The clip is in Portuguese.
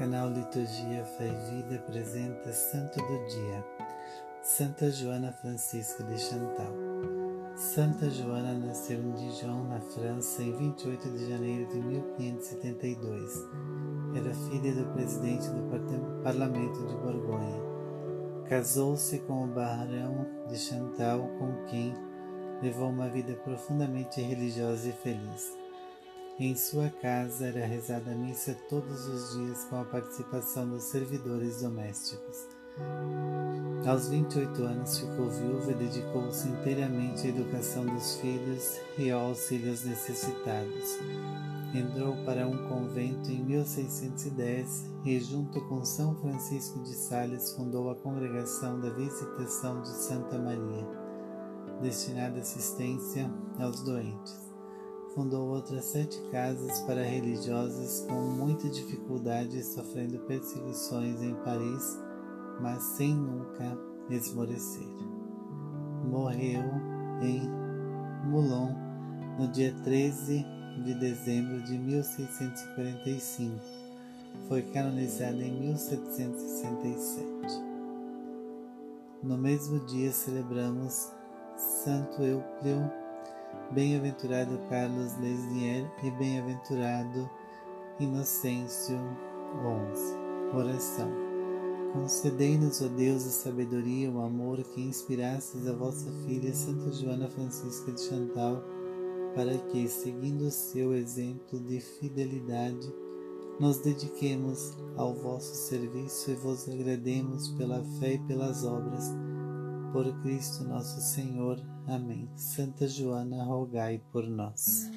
liturgia Fé e Vida apresenta Santo do Dia, Santa Joana Francisca de Chantal. Santa Joana nasceu em Dijon, na França, em 28 de janeiro de 1572. Era filha do presidente do Parlamento de Borgonha. Casou-se com o barão de Chantal, com quem levou uma vida profundamente religiosa e feliz. Em sua casa era rezada a missa todos os dias com a participação dos servidores domésticos. Aos 28 anos ficou viúva e dedicou-se inteiramente à educação dos filhos e ao auxílio aos necessitados. Entrou para um convento em 1610 e, junto com São Francisco de Sales, fundou a Congregação da Visitação de Santa Maria, destinada à assistência aos doentes fundou outras sete casas para religiosas com muita dificuldade, sofrendo perseguições em Paris, mas sem nunca esmorecer. Morreu em Moulon no dia 13 de dezembro de 1645. Foi canonizada em 1767. No mesmo dia celebramos Santo Euplio Bem-aventurado Carlos Lesnier e bem-aventurado Inocêncio XI. Oração. Concedei-nos, ó Deus, a sabedoria e o amor que inspirastes a vossa filha Santa Joana Francisca de Chantal, para que, seguindo o seu exemplo de fidelidade, nos dediquemos ao vosso serviço e vos agrademos pela fé e pelas obras por Cristo nosso Senhor. Amém. Santa Joana, rogai por nós.